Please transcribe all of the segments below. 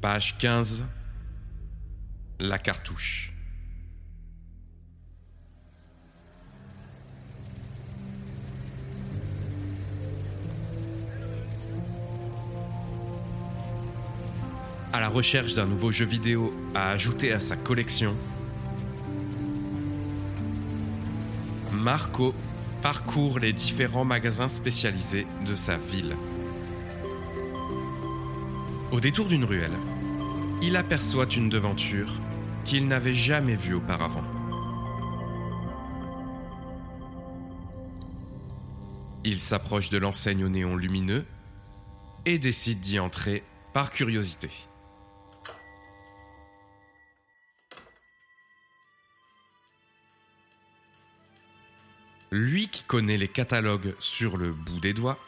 Page 15. La cartouche. À la recherche d'un nouveau jeu vidéo à ajouter à sa collection, Marco parcourt les différents magasins spécialisés de sa ville. Au détour d'une ruelle, il aperçoit une devanture qu'il n'avait jamais vue auparavant. Il s'approche de l'enseigne au néon lumineux et décide d'y entrer par curiosité. Lui qui connaît les catalogues sur le bout des doigts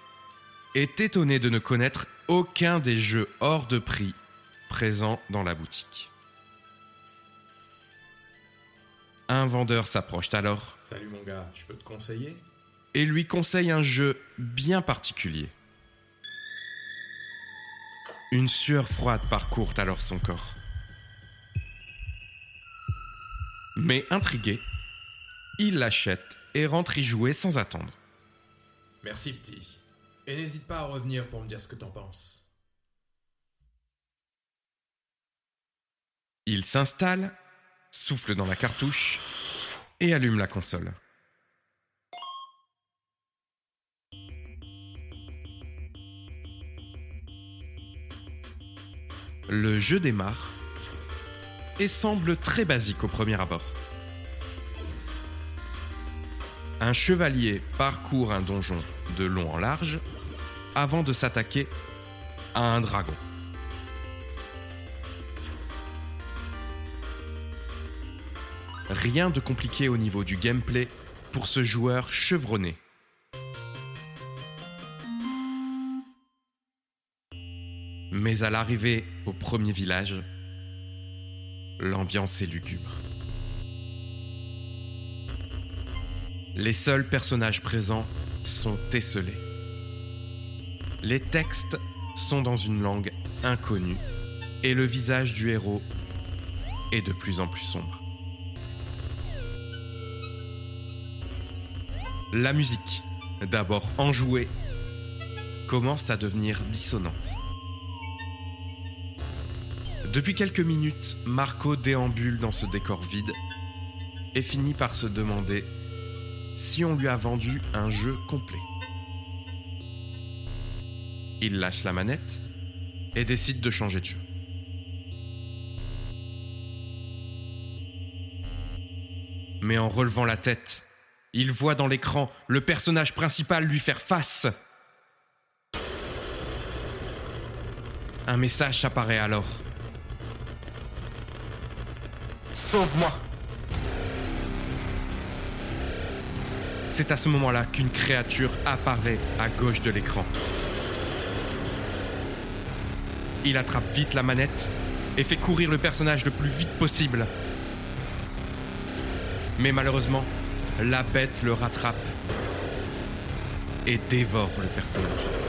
est étonné de ne connaître aucun des jeux hors de prix présents dans la boutique. Un vendeur s'approche alors Salut mon gars, je peux te conseiller? Et lui conseille un jeu bien particulier. Une sueur froide parcourt alors son corps. Mais intrigué, il l'achète et rentre y jouer sans attendre. Merci petit. Et n'hésite pas à revenir pour me dire ce que t'en penses. Il s'installe, souffle dans la cartouche et allume la console. Le jeu démarre et semble très basique au premier abord. Un chevalier parcourt un donjon de long en large avant de s'attaquer à un dragon. Rien de compliqué au niveau du gameplay pour ce joueur chevronné. Mais à l'arrivée au premier village, l'ambiance est lugubre. Les seuls personnages présents sont esselés. Les textes sont dans une langue inconnue et le visage du héros est de plus en plus sombre. La musique, d'abord enjouée, commence à devenir dissonante. Depuis quelques minutes, Marco déambule dans ce décor vide et finit par se demander si on lui a vendu un jeu complet. Il lâche la manette et décide de changer de jeu. Mais en relevant la tête, il voit dans l'écran le personnage principal lui faire face. Un message apparaît alors. Sauve-moi C'est à ce moment-là qu'une créature apparaît à gauche de l'écran. Il attrape vite la manette et fait courir le personnage le plus vite possible. Mais malheureusement, la bête le rattrape et dévore le personnage.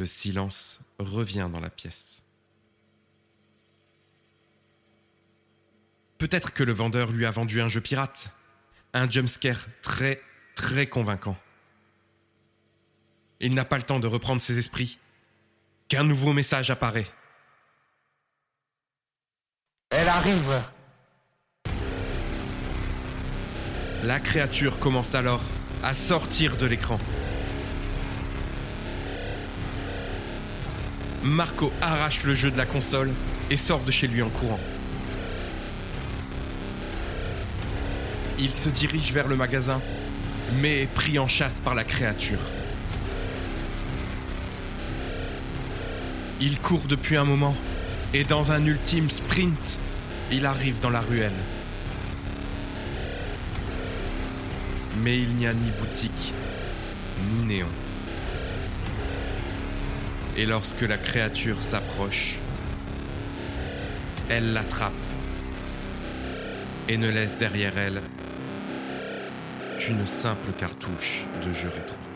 Le silence revient dans la pièce. Peut-être que le vendeur lui a vendu un jeu pirate. Un jumpscare très, très convaincant. Il n'a pas le temps de reprendre ses esprits. Qu'un nouveau message apparaît. Elle arrive. La créature commence alors à sortir de l'écran. Marco arrache le jeu de la console et sort de chez lui en courant. Il se dirige vers le magasin, mais est pris en chasse par la créature. Il court depuis un moment, et dans un ultime sprint, il arrive dans la ruelle. Mais il n'y a ni boutique, ni néon. Et lorsque la créature s'approche, elle l'attrape et ne laisse derrière elle qu'une simple cartouche de jeu rétro.